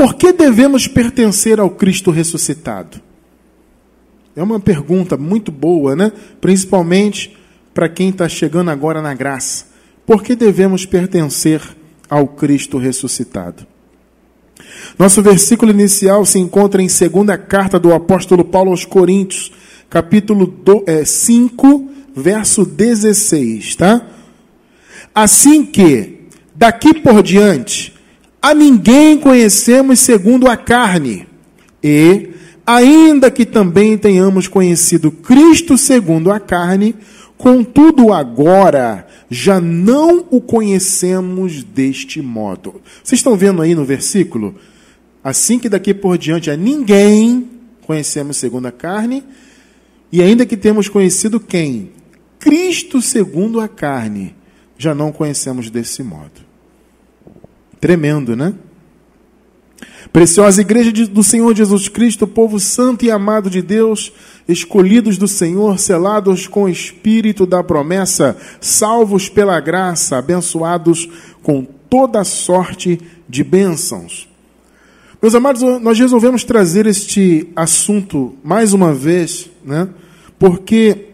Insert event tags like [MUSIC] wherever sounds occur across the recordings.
por que devemos pertencer ao Cristo ressuscitado? É uma pergunta muito boa, né? Principalmente para quem está chegando agora na graça. Por que devemos pertencer ao Cristo ressuscitado? Nosso versículo inicial se encontra em segunda carta do apóstolo Paulo aos Coríntios, capítulo 5, é, verso 16, tá? Assim que, daqui por diante, a ninguém conhecemos segundo a carne, e, ainda que também tenhamos conhecido Cristo segundo a carne, contudo agora já não o conhecemos deste modo. Vocês estão vendo aí no versículo? Assim que daqui por diante a ninguém conhecemos segundo a carne, e ainda que temos conhecido quem? Cristo segundo a carne, já não conhecemos desse modo. Tremendo, né? Preciosa igreja do Senhor Jesus Cristo, povo santo e amado de Deus, escolhidos do Senhor, selados com o espírito da promessa, salvos pela graça, abençoados com toda sorte de bênçãos. Meus amados, nós resolvemos trazer este assunto mais uma vez, né? Porque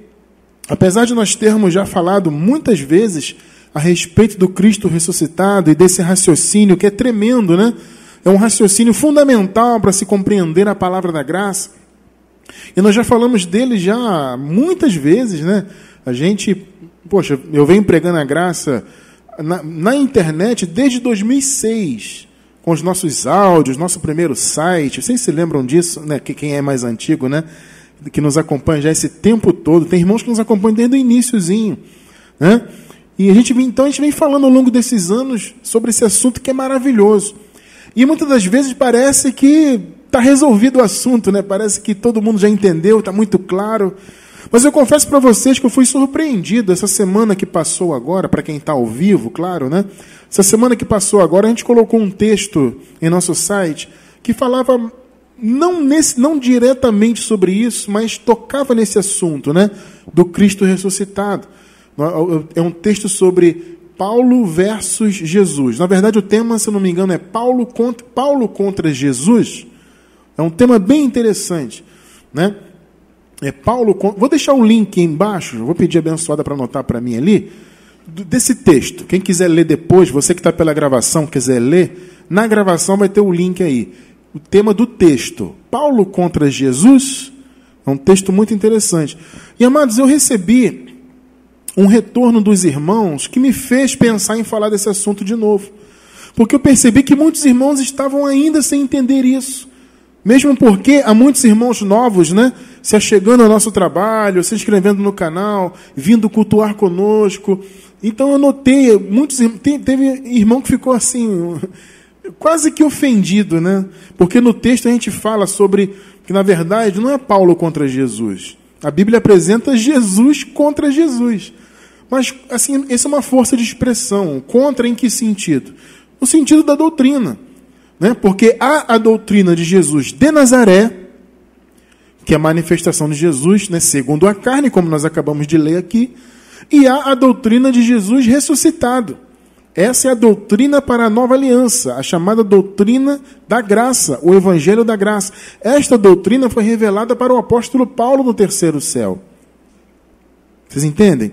apesar de nós termos já falado muitas vezes a respeito do Cristo ressuscitado e desse raciocínio que é tremendo, né? É um raciocínio fundamental para se compreender a palavra da graça. E nós já falamos dele já muitas vezes, né? A gente, poxa, eu venho pregando a graça na, na internet desde 2006 com os nossos áudios, nosso primeiro site. Vocês se lembram disso, né? Que quem é mais antigo, né? Que nos acompanha já esse tempo todo. Tem irmãos que nos acompanham desde o iníciozinho, né? E a gente então a gente vem falando ao longo desses anos sobre esse assunto que é maravilhoso. E muitas das vezes parece que está resolvido o assunto, né? Parece que todo mundo já entendeu, está muito claro. Mas eu confesso para vocês que eu fui surpreendido essa semana que passou agora, para quem está ao vivo, claro, né? Essa semana que passou agora, a gente colocou um texto em nosso site que falava não, nesse, não diretamente sobre isso, mas tocava nesse assunto, né? Do Cristo ressuscitado. É um texto sobre Paulo versus Jesus. Na verdade, o tema, se eu não me engano, é Paulo contra, Paulo contra Jesus. É um tema bem interessante, né? É Paulo. Vou deixar o um link embaixo. Vou pedir abençoada para anotar para mim ali desse texto. Quem quiser ler depois, você que está pela gravação, quiser ler, na gravação vai ter o link aí. O tema do texto. Paulo contra Jesus. É um texto muito interessante. E amados, eu recebi um retorno dos irmãos que me fez pensar em falar desse assunto de novo. Porque eu percebi que muitos irmãos estavam ainda sem entender isso. Mesmo porque há muitos irmãos novos, né? Se achegando ao nosso trabalho, se inscrevendo no canal, vindo cultuar conosco. Então eu notei, muitos, teve irmão que ficou assim, [LAUGHS] quase que ofendido, né? Porque no texto a gente fala sobre que, na verdade, não é Paulo contra Jesus. A Bíblia apresenta Jesus contra Jesus. Mas, assim, essa é uma força de expressão. Contra em que sentido? No sentido da doutrina. Né? Porque há a doutrina de Jesus de Nazaré, que é a manifestação de Jesus, né, segundo a carne, como nós acabamos de ler aqui, e há a doutrina de Jesus ressuscitado. Essa é a doutrina para a nova aliança, a chamada doutrina da graça, o evangelho da graça. Esta doutrina foi revelada para o apóstolo Paulo no terceiro céu. Vocês entendem?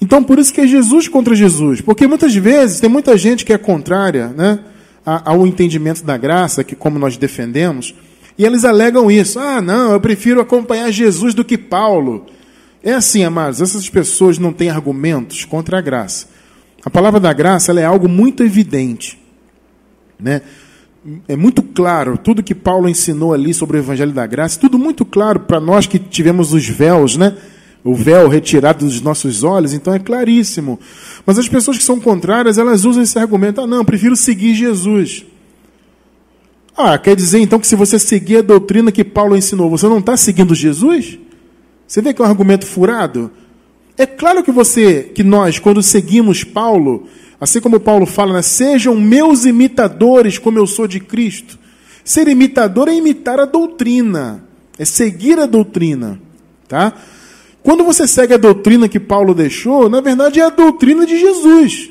Então, por isso que é Jesus contra Jesus. Porque muitas vezes tem muita gente que é contrária né, ao entendimento da graça, que como nós defendemos, e eles alegam isso. Ah, não, eu prefiro acompanhar Jesus do que Paulo. É assim, amados, essas pessoas não têm argumentos contra a graça. A palavra da graça é algo muito evidente. Né? É muito claro, tudo que Paulo ensinou ali sobre o Evangelho da Graça, tudo muito claro para nós que tivemos os véus, né? O véu retirado dos nossos olhos, então é claríssimo. Mas as pessoas que são contrárias, elas usam esse argumento: ah, não, prefiro seguir Jesus. Ah, quer dizer então que se você seguir a doutrina que Paulo ensinou, você não está seguindo Jesus? Você vê que é um argumento furado? É claro que você, que nós, quando seguimos Paulo, assim como Paulo fala, né, sejam meus imitadores como eu sou de Cristo. Ser imitador é imitar a doutrina, é seguir a doutrina, tá? Quando você segue a doutrina que Paulo deixou, na verdade é a doutrina de Jesus.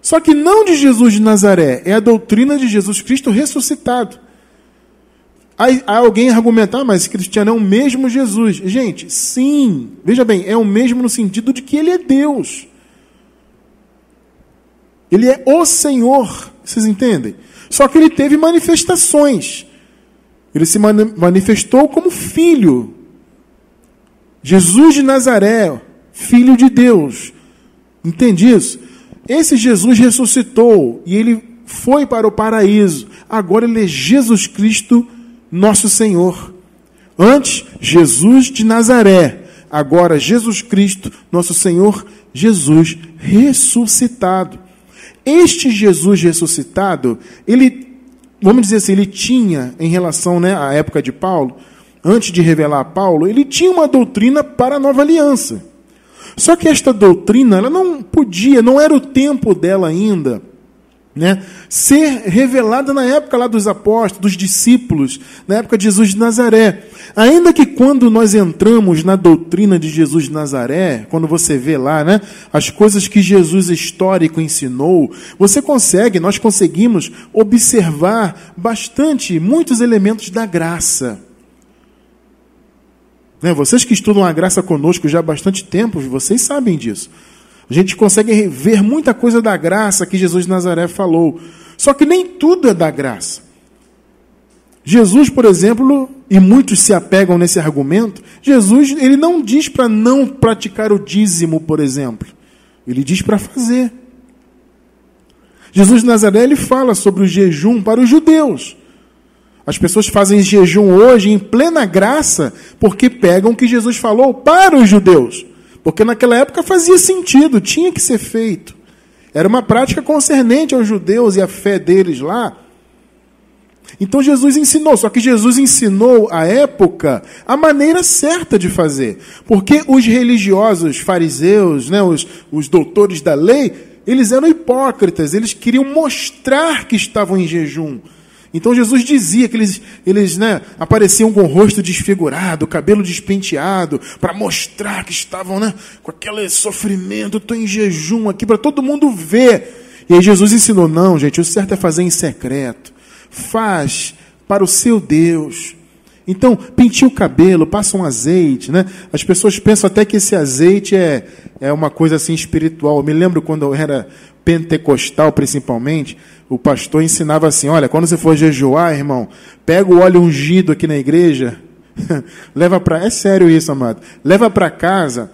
Só que não de Jesus de Nazaré, é a doutrina de Jesus Cristo ressuscitado. Aí, alguém argumentar, ah, mas cristiano é o mesmo Jesus. Gente, sim, veja bem, é o mesmo no sentido de que ele é Deus. Ele é o Senhor, vocês entendem? Só que ele teve manifestações. Ele se manifestou como filho. Jesus de Nazaré, filho de Deus. Entende isso? Esse Jesus ressuscitou e ele foi para o paraíso. Agora ele é Jesus Cristo, nosso Senhor. Antes, Jesus de Nazaré. Agora, Jesus Cristo, nosso Senhor, Jesus ressuscitado. Este Jesus ressuscitado, ele vamos dizer assim, ele tinha, em relação né, à época de Paulo, antes de revelar a Paulo, ele tinha uma doutrina para a nova aliança. Só que esta doutrina, ela não podia, não era o tempo dela ainda, né, ser revelada na época lá dos apóstolos, dos discípulos, na época de Jesus de Nazaré. Ainda que quando nós entramos na doutrina de Jesus de Nazaré, quando você vê lá, né, as coisas que Jesus histórico ensinou, você consegue, nós conseguimos observar bastante, muitos elementos da graça. Né, vocês que estudam a graça conosco já há bastante tempo, vocês sabem disso. A gente consegue ver muita coisa da graça que Jesus de Nazaré falou. Só que nem tudo é da graça. Jesus, por exemplo, e muitos se apegam nesse argumento, Jesus ele não diz para não praticar o dízimo, por exemplo. Ele diz para fazer. Jesus de Nazaré ele fala sobre o jejum para os judeus. As pessoas fazem jejum hoje em plena graça porque pegam o que Jesus falou para os judeus. Porque naquela época fazia sentido, tinha que ser feito. Era uma prática concernente aos judeus e à fé deles lá. Então Jesus ensinou, só que Jesus ensinou à época a maneira certa de fazer. Porque os religiosos, fariseus, né, os, os doutores da lei, eles eram hipócritas, eles queriam mostrar que estavam em jejum. Então Jesus dizia que eles, eles né, apareciam com o rosto desfigurado, cabelo despenteado, para mostrar que estavam né, com aquele sofrimento, estou em jejum aqui, para todo mundo ver. E aí Jesus ensinou: não, gente, o certo é fazer em secreto. Faz para o seu Deus. Então, pinte o cabelo, passa um azeite, né? As pessoas pensam até que esse azeite é, é uma coisa assim espiritual. Eu me lembro quando eu era pentecostal, principalmente, o pastor ensinava assim: olha, quando você for jejuar, irmão, pega o óleo ungido aqui na igreja, [LAUGHS] leva para. É sério isso, amado. Leva para casa.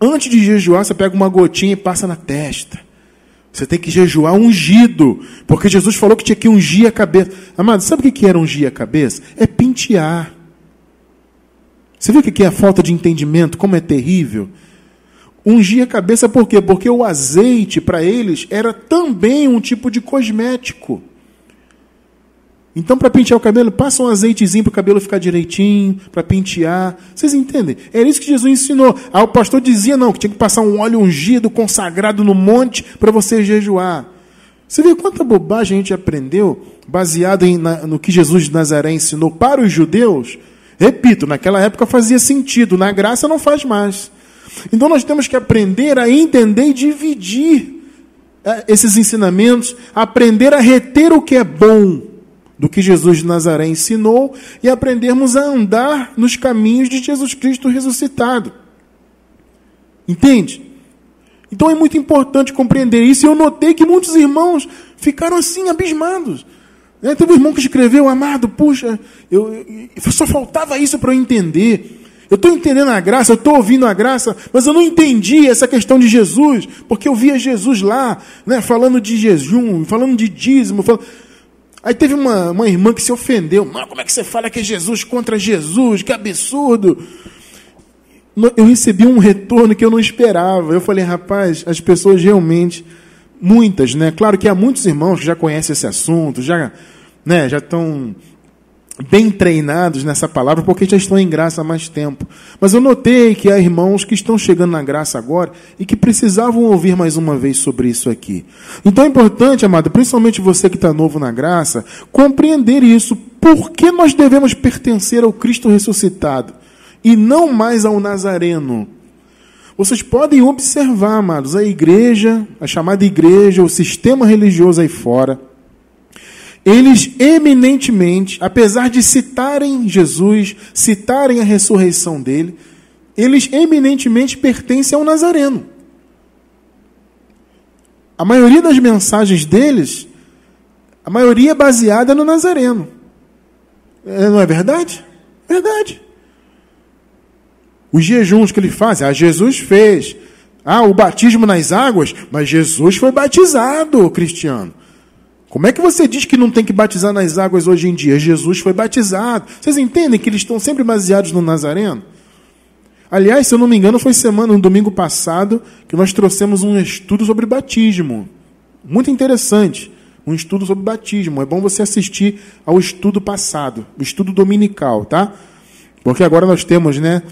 Antes de jejuar, você pega uma gotinha e passa na testa. Você tem que jejuar ungido, porque Jesus falou que tinha que ungir a cabeça. Amado, sabe o que era ungir a cabeça? É pentear. Você viu o que é a falta de entendimento? Como é terrível? Ungir a cabeça por quê? Porque o azeite para eles era também um tipo de cosmético. Então, para pentear o cabelo, passa um azeitezinho para o cabelo ficar direitinho, para pentear. Vocês entendem? Era isso que Jesus ensinou. Aí o pastor dizia, não, que tinha que passar um óleo ungido, consagrado no monte, para você jejuar. Você vê quanta bobagem a gente aprendeu, baseado em, na, no que Jesus de Nazaré ensinou para os judeus? Repito, naquela época fazia sentido, na graça não faz mais. Então nós temos que aprender a entender e dividir é, esses ensinamentos, aprender a reter o que é bom do que Jesus de Nazaré ensinou e aprendermos a andar nos caminhos de Jesus Cristo ressuscitado. Entende? Então é muito importante compreender isso. E eu notei que muitos irmãos ficaram assim, abismados. É, teve um irmão que escreveu, amado, puxa, eu, eu só faltava isso para eu entender. Eu estou entendendo a graça, eu estou ouvindo a graça, mas eu não entendi essa questão de Jesus, porque eu via Jesus lá, né, falando de jejum, falando de dízimo. Falando... Aí teve uma, uma irmã que se ofendeu. Mas como é que você fala que é Jesus contra Jesus? Que absurdo! Eu recebi um retorno que eu não esperava. Eu falei, rapaz, as pessoas realmente, muitas, né? Claro que há muitos irmãos que já conhecem esse assunto, já, né, já estão bem treinados nessa palavra, porque já estão em graça há mais tempo. Mas eu notei que há irmãos que estão chegando na graça agora e que precisavam ouvir mais uma vez sobre isso aqui. Então é importante, amado, principalmente você que está novo na graça, compreender isso. Por que nós devemos pertencer ao Cristo ressuscitado e não mais ao Nazareno? Vocês podem observar, amados, a igreja, a chamada igreja, o sistema religioso aí fora, eles eminentemente, apesar de citarem Jesus, citarem a ressurreição dele, eles eminentemente pertencem ao Nazareno. A maioria das mensagens deles, a maioria é baseada no Nazareno. É, não é verdade? Verdade. Os jejuns que ele faz, ah, Jesus fez. Ah, o batismo nas águas, mas Jesus foi batizado, cristiano. Como é que você diz que não tem que batizar nas águas hoje em dia? Jesus foi batizado. Vocês entendem que eles estão sempre baseados no Nazareno? Aliás, se eu não me engano, foi semana, no domingo passado, que nós trouxemos um estudo sobre batismo. Muito interessante. Um estudo sobre batismo. É bom você assistir ao estudo passado, o estudo dominical, tá? Porque agora nós temos, né,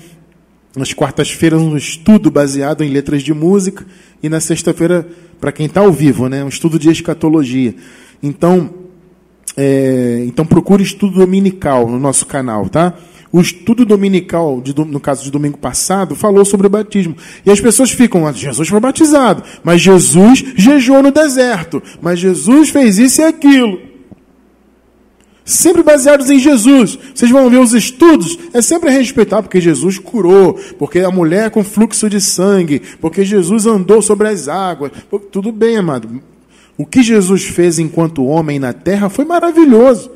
nas quartas-feiras, um estudo baseado em letras de música, e na sexta-feira, para quem está ao vivo, né, um estudo de escatologia. Então, é, então procure estudo dominical no nosso canal, tá? O estudo dominical, de, no caso de domingo passado, falou sobre o batismo. E as pessoas ficam, ah, Jesus foi batizado, mas Jesus jejuou no deserto, mas Jesus fez isso e aquilo. Sempre baseados em Jesus. Vocês vão ver os estudos, é sempre respeitar, porque Jesus curou, porque a mulher com fluxo de sangue, porque Jesus andou sobre as águas. Tudo bem, amado. O que Jesus fez enquanto homem na terra foi maravilhoso.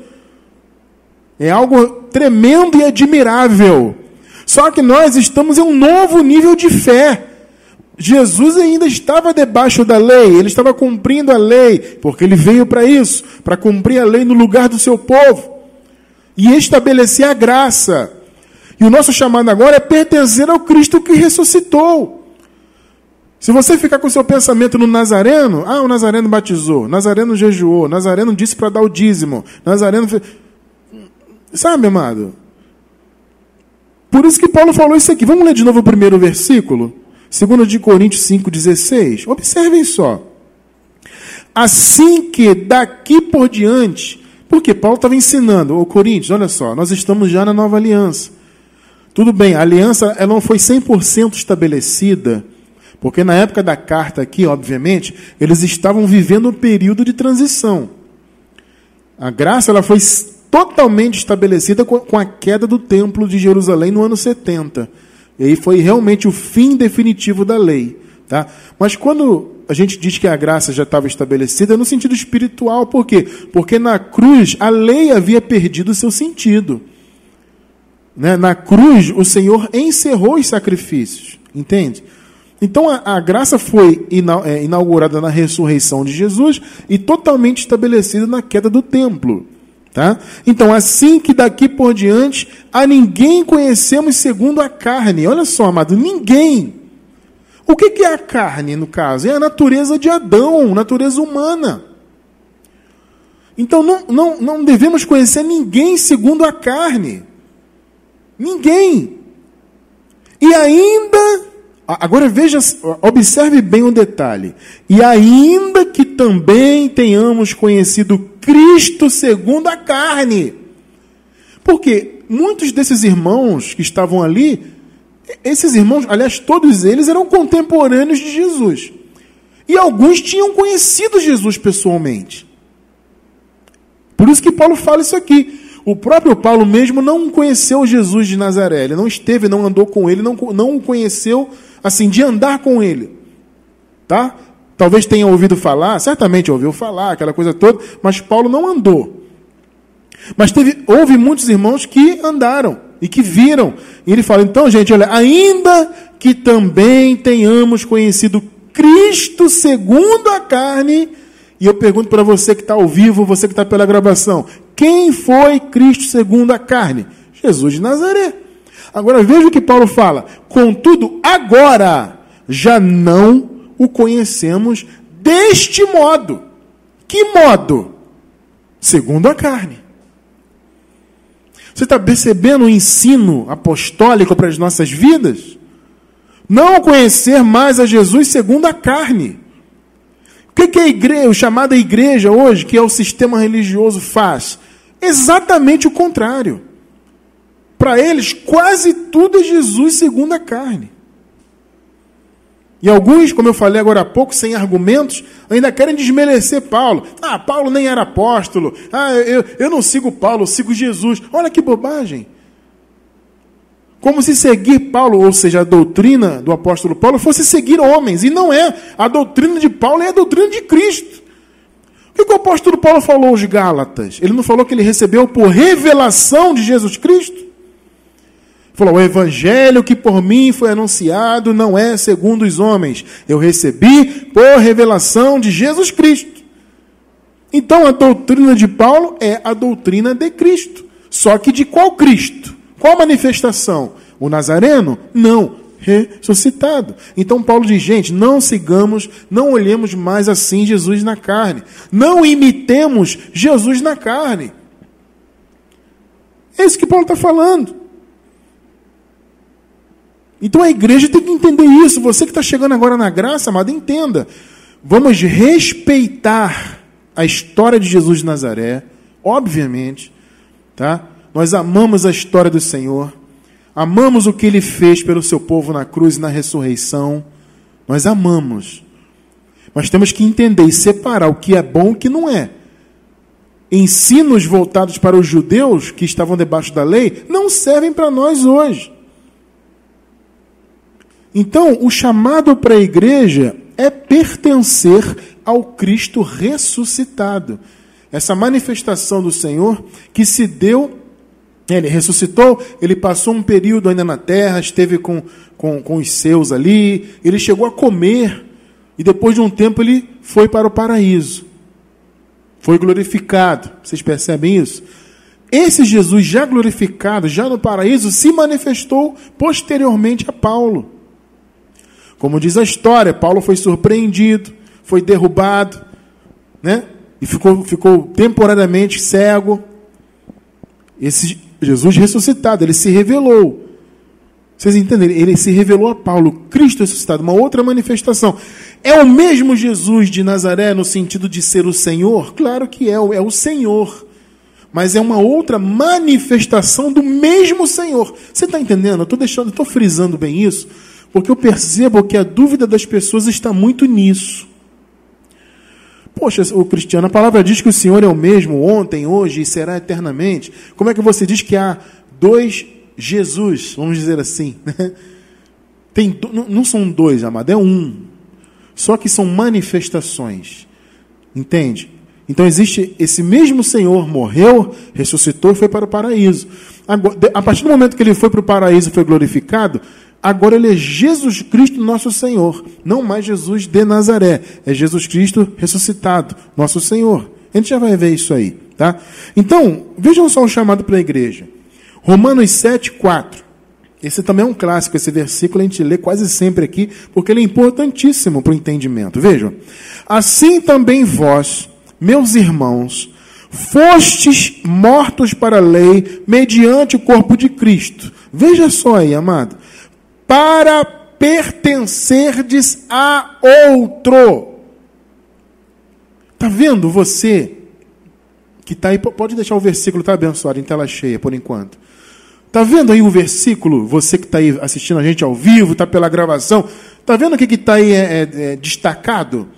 É algo tremendo e admirável. Só que nós estamos em um novo nível de fé. Jesus ainda estava debaixo da lei, ele estava cumprindo a lei, porque ele veio para isso, para cumprir a lei no lugar do seu povo e estabelecer a graça. E o nosso chamado agora é pertencer ao Cristo que ressuscitou. Se você ficar com o seu pensamento no Nazareno, ah, o Nazareno batizou, Nazareno jejuou, Nazareno disse para dar o dízimo, Nazareno. Sabe, amado? Por isso que Paulo falou isso aqui. Vamos ler de novo o primeiro versículo? 2 de Coríntios 5,16. Observem só. Assim que daqui por diante, porque Paulo estava ensinando, ô Coríntios, olha só, nós estamos já na nova aliança. Tudo bem, a aliança ela não foi 100% estabelecida porque na época da carta aqui, obviamente, eles estavam vivendo um período de transição. A graça ela foi totalmente estabelecida com a queda do templo de Jerusalém no ano 70. E aí foi realmente o fim definitivo da lei. Tá? Mas quando a gente diz que a graça já estava estabelecida, é no sentido espiritual, por quê? Porque na cruz a lei havia perdido o seu sentido. Né? Na cruz o Senhor encerrou os sacrifícios, entende? Então a, a graça foi é, inaugurada na ressurreição de Jesus e totalmente estabelecida na queda do templo. Tá? Então, assim que daqui por diante, a ninguém conhecemos segundo a carne. Olha só, amado, ninguém. O que, que é a carne, no caso? É a natureza de Adão, natureza humana. Então, não, não, não devemos conhecer ninguém segundo a carne. Ninguém. E ainda Agora veja, observe bem um detalhe. E ainda que também tenhamos conhecido Cristo segundo a carne. Porque muitos desses irmãos que estavam ali, esses irmãos, aliás, todos eles eram contemporâneos de Jesus. E alguns tinham conhecido Jesus pessoalmente. Por isso que Paulo fala isso aqui. O próprio Paulo mesmo não conheceu Jesus de Nazaré. Ele não esteve, não andou com ele, não, não o conheceu assim, de andar com ele. Tá? Talvez tenha ouvido falar, certamente ouviu falar, aquela coisa toda, mas Paulo não andou. Mas teve, houve muitos irmãos que andaram e que viram. E ele fala: então, gente, olha, ainda que também tenhamos conhecido Cristo segundo a carne, e eu pergunto para você que está ao vivo, você que está pela gravação: quem foi Cristo segundo a carne? Jesus de Nazaré. Agora veja o que Paulo fala. Contudo, agora já não o conhecemos deste modo. Que modo? Segundo a carne. Você está percebendo o ensino apostólico para as nossas vidas? Não conhecer mais a Jesus segundo a carne. O que, que a igreja, o chamada igreja hoje, que é o sistema religioso, faz? Exatamente o contrário. Para eles, quase tudo é Jesus segundo a carne. E alguns, como eu falei agora há pouco, sem argumentos, ainda querem desmerecer Paulo. Ah, Paulo nem era apóstolo. Ah, eu, eu não sigo Paulo, eu sigo Jesus. Olha que bobagem. Como se seguir Paulo, ou seja, a doutrina do apóstolo Paulo, fosse seguir homens. E não é. A doutrina de Paulo é a doutrina de Cristo. O que, o apóstolo Paulo falou aos Gálatas? Ele não falou que ele recebeu por revelação de Jesus Cristo? Falou: o evangelho que por mim foi anunciado não é segundo os homens. Eu recebi por revelação de Jesus Cristo. Então a doutrina de Paulo é a doutrina de Cristo. Só que de qual Cristo? Qual manifestação? O Nazareno? Não, ressuscitado. Então Paulo diz: gente, não sigamos, não olhemos mais assim Jesus na carne. Não imitemos Jesus na carne. É isso que Paulo está falando. Então a igreja tem que entender isso. Você que está chegando agora na graça, amado, entenda. Vamos respeitar a história de Jesus de Nazaré, obviamente, tá? Nós amamos a história do Senhor, amamos o que ele fez pelo seu povo na cruz e na ressurreição. Nós amamos. Mas temos que entender e separar o que é bom e o que não é. Ensinos voltados para os judeus que estavam debaixo da lei não servem para nós hoje. Então, o chamado para a igreja é pertencer ao Cristo ressuscitado. Essa manifestação do Senhor que se deu, ele ressuscitou, ele passou um período ainda na terra, esteve com, com, com os seus ali, ele chegou a comer, e depois de um tempo ele foi para o paraíso. Foi glorificado. Vocês percebem isso? Esse Jesus já glorificado, já no paraíso, se manifestou posteriormente a Paulo. Como diz a história, Paulo foi surpreendido, foi derrubado, né? E ficou, ficou temporariamente cego. Esse Jesus ressuscitado, ele se revelou. Vocês entendem? Ele se revelou a Paulo, Cristo ressuscitado, uma outra manifestação. É o mesmo Jesus de Nazaré no sentido de ser o Senhor? Claro que é, é o Senhor. Mas é uma outra manifestação do mesmo Senhor. Você está entendendo? Eu estou deixando, estou frisando bem isso, porque eu percebo que a dúvida das pessoas está muito nisso. Poxa, o cristiano, a palavra diz que o Senhor é o mesmo ontem, hoje e será eternamente. Como é que você diz que há dois Jesus, vamos dizer assim? Né? Tem, não são dois, amado, é um. Só que são manifestações. Entende? Então existe esse mesmo Senhor, morreu, ressuscitou e foi para o paraíso. A partir do momento que ele foi para o paraíso e foi glorificado, Agora ele é Jesus Cristo, nosso Senhor. Não mais Jesus de Nazaré. É Jesus Cristo ressuscitado, nosso Senhor. A gente já vai ver isso aí, tá? Então, vejam só o chamado para a igreja. Romanos 7, 4. Esse também é um clássico, esse versículo a gente lê quase sempre aqui, porque ele é importantíssimo para o entendimento. Vejam. Assim também vós, meus irmãos, fostes mortos para a lei mediante o corpo de Cristo. Veja só aí, amado para pertencerdes a outro. Está vendo você que está aí? Pode deixar o versículo, tá abençoado, em tela cheia por enquanto. Está vendo aí o versículo? Você que está aí assistindo a gente ao vivo, está pela gravação. Está vendo o que está aí é, é, é, destacado?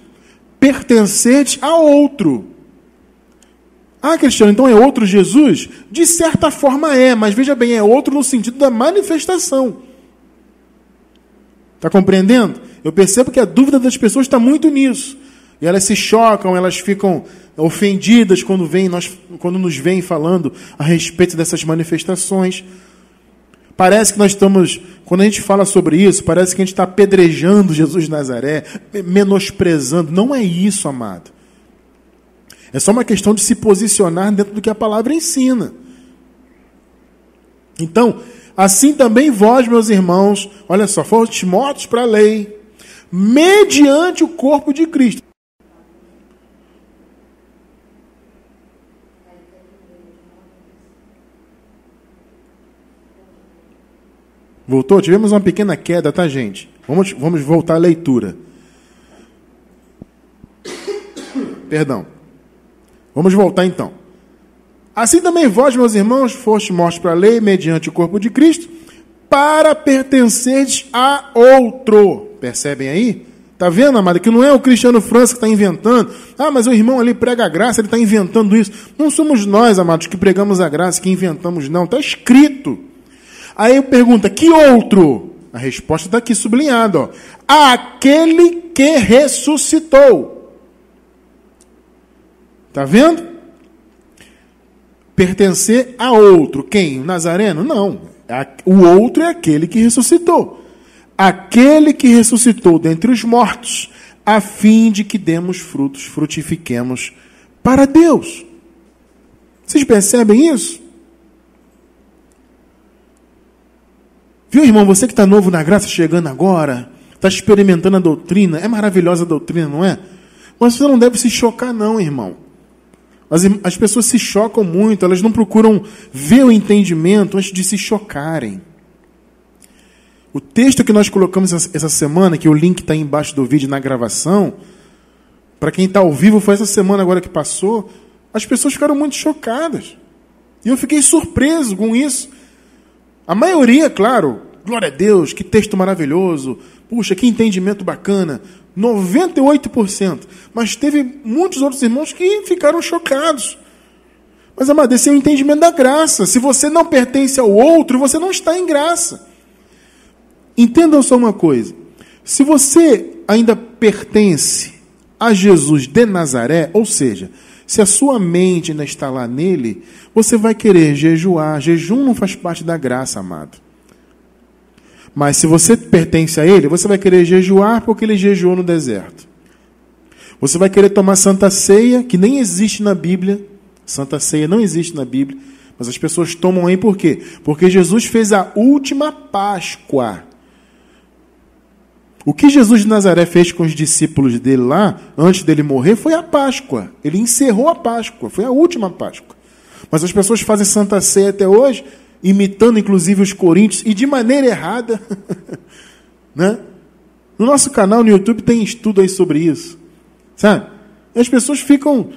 Pertencente a outro. Ah, Cristiano, então é outro Jesus? De certa forma é, mas veja bem, é outro no sentido da manifestação. Está compreendendo? Eu percebo que a dúvida das pessoas está muito nisso. E elas se chocam, elas ficam ofendidas quando, vem, nós, quando nos vêm falando a respeito dessas manifestações. Parece que nós estamos, quando a gente fala sobre isso, parece que a gente está apedrejando Jesus de Nazaré, menosprezando. Não é isso, amado. É só uma questão de se posicionar dentro do que a palavra ensina. Então, Assim também vós, meus irmãos, olha só, fostes mortos para a lei, mediante o corpo de Cristo. Voltou? Tivemos uma pequena queda, tá, gente? Vamos, vamos voltar à leitura. Perdão. Vamos voltar então. Assim também vós, meus irmãos, foste mortos para a lei mediante o corpo de Cristo, para pertenceres a outro. Percebem aí? Tá vendo, amado? Que não é o Cristiano França que está inventando. Ah, mas o irmão ali prega a graça, ele está inventando isso. Não somos nós, amados, que pregamos a graça, que inventamos, não. Está escrito. Aí pergunta, que outro? A resposta está aqui sublinhada, ó. Aquele que ressuscitou. Tá vendo? Pertencer a outro. Quem? O Nazareno? Não. O outro é aquele que ressuscitou. Aquele que ressuscitou dentre os mortos, a fim de que demos frutos, frutifiquemos para Deus. Vocês percebem isso? Viu, irmão, você que está novo na graça, chegando agora, está experimentando a doutrina, é maravilhosa a doutrina, não é? Mas você não deve se chocar, não, irmão. As, as pessoas se chocam muito, elas não procuram ver o entendimento antes de se chocarem. O texto que nós colocamos essa semana, que o link está embaixo do vídeo na gravação, para quem está ao vivo, foi essa semana agora que passou, as pessoas ficaram muito chocadas. E eu fiquei surpreso com isso. A maioria, claro, glória a Deus, que texto maravilhoso, puxa, que entendimento bacana. 98%. Mas teve muitos outros irmãos que ficaram chocados. Mas, amado, esse é o entendimento da graça. Se você não pertence ao outro, você não está em graça. Entendam só uma coisa. Se você ainda pertence a Jesus de Nazaré, ou seja, se a sua mente ainda está lá nele, você vai querer jejuar. Jejum não faz parte da graça, amado. Mas se você pertence a ele, você vai querer jejuar porque ele jejuou no deserto. Você vai querer tomar santa ceia, que nem existe na Bíblia. Santa ceia não existe na Bíblia. Mas as pessoas tomam aí por quê? Porque Jesus fez a última Páscoa. O que Jesus de Nazaré fez com os discípulos dele lá, antes dele morrer, foi a Páscoa. Ele encerrou a Páscoa, foi a última Páscoa. Mas as pessoas fazem Santa Ceia até hoje, imitando inclusive os coríntios, e de maneira errada. [LAUGHS] né? No nosso canal no YouTube tem estudo aí sobre isso. Sabe? As pessoas ficam.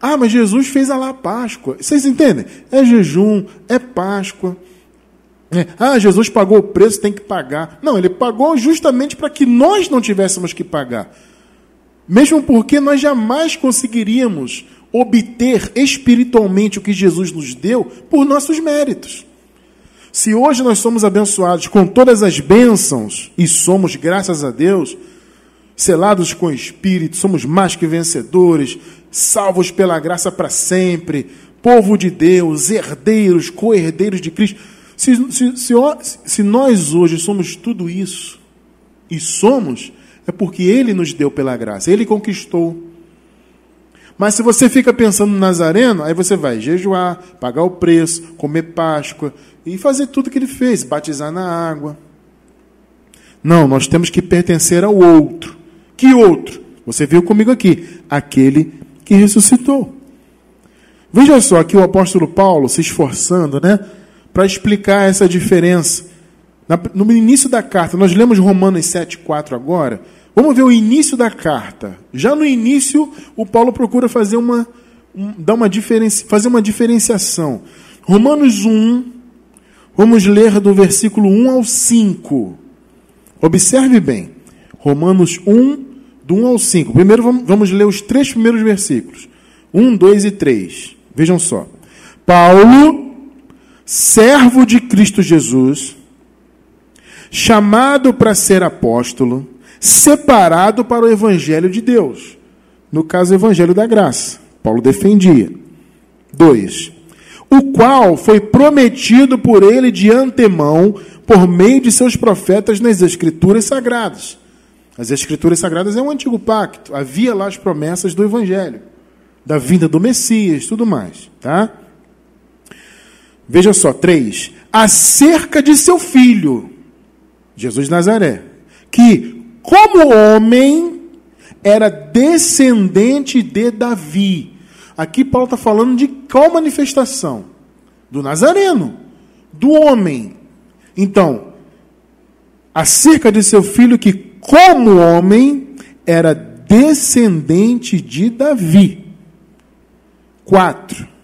Ah, mas Jesus fez a lá Páscoa. Vocês entendem? É jejum, é Páscoa. É, ah, Jesus pagou o preço, tem que pagar. Não, ele pagou justamente para que nós não tivéssemos que pagar. Mesmo porque nós jamais conseguiríamos obter espiritualmente o que Jesus nos deu por nossos méritos. Se hoje nós somos abençoados com todas as bênçãos, e somos, graças a Deus, selados com o Espírito, somos mais que vencedores, salvos pela graça para sempre, povo de Deus, herdeiros, co-herdeiros de Cristo se, se, se, se nós hoje somos tudo isso, e somos, é porque Ele nos deu pela graça, Ele conquistou. Mas se você fica pensando no Nazareno, aí você vai jejuar, pagar o preço, comer Páscoa e fazer tudo que ele fez, batizar na água. Não, nós temos que pertencer ao outro. Que outro? Você viu comigo aqui, aquele que ressuscitou. Veja só aqui o apóstolo Paulo se esforçando, né? para explicar essa diferença. No início da carta, nós lemos Romanos 7,4 agora. Vamos ver o início da carta. Já no início, o Paulo procura fazer uma, um, dar uma diferenci, fazer uma diferenciação. Romanos 1, vamos ler do versículo 1 ao 5. Observe bem. Romanos 1, do 1 ao 5. Primeiro vamos, vamos ler os três primeiros versículos. 1, 2 e 3. Vejam só. Paulo servo de Cristo Jesus, chamado para ser apóstolo, separado para o evangelho de Deus. No caso, o evangelho da graça. Paulo defendia. Dois. O qual foi prometido por ele de antemão por meio de seus profetas nas escrituras sagradas. As escrituras sagradas é um antigo pacto. Havia lá as promessas do evangelho, da vinda do Messias, tudo mais, tá? Veja só, três. Acerca de seu filho, Jesus de Nazaré, que, como homem, era descendente de Davi. Aqui Paulo está falando de qual manifestação? Do Nazareno, do homem. Então, acerca de seu filho, que, como homem, era descendente de Davi. Quatro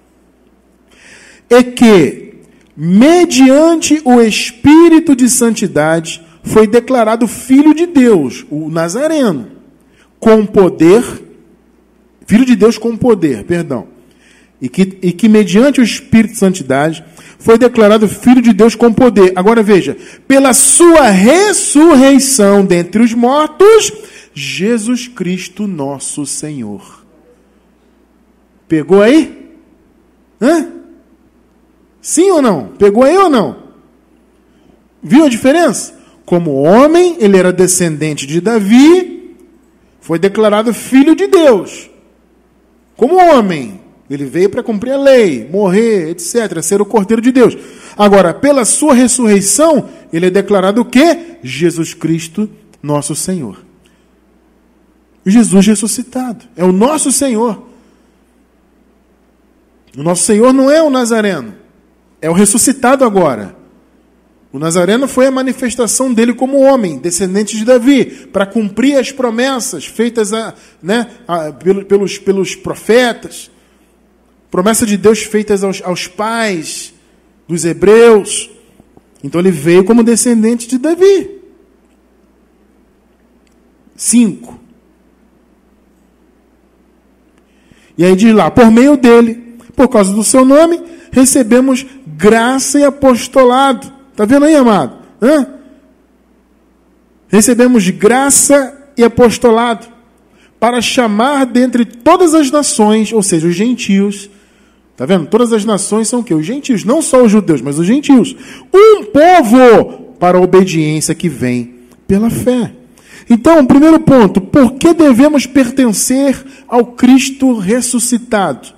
e que, mediante o Espírito de Santidade, foi declarado Filho de Deus, o Nazareno, com poder, Filho de Deus com poder, perdão, e que, e que mediante o Espírito de Santidade foi declarado Filho de Deus com poder. Agora veja, pela sua ressurreição dentre os mortos, Jesus Cristo nosso Senhor. Pegou aí? Hã? Sim ou não? Pegou aí ou não? Viu a diferença? Como homem, ele era descendente de Davi, foi declarado filho de Deus. Como homem, ele veio para cumprir a lei, morrer, etc., ser o cordeiro de Deus. Agora, pela sua ressurreição, ele é declarado o quê? Jesus Cristo, nosso Senhor. Jesus ressuscitado. É o nosso Senhor. O nosso Senhor não é o Nazareno. É o ressuscitado agora. O Nazareno foi a manifestação dele como homem, descendente de Davi, para cumprir as promessas feitas a, né, a, pelos, pelos profetas. Promessa de Deus feitas aos, aos pais dos hebreus. Então ele veio como descendente de Davi. Cinco. E aí diz lá, por meio dele, por causa do seu nome, recebemos graça e apostolado. Está vendo aí, amado? Hã? Recebemos graça e apostolado para chamar dentre todas as nações, ou seja, os gentios. Está vendo? Todas as nações são o quê? Os gentios, não só os judeus, mas os gentios. Um povo para a obediência que vem pela fé. Então, primeiro ponto, por que devemos pertencer ao Cristo ressuscitado?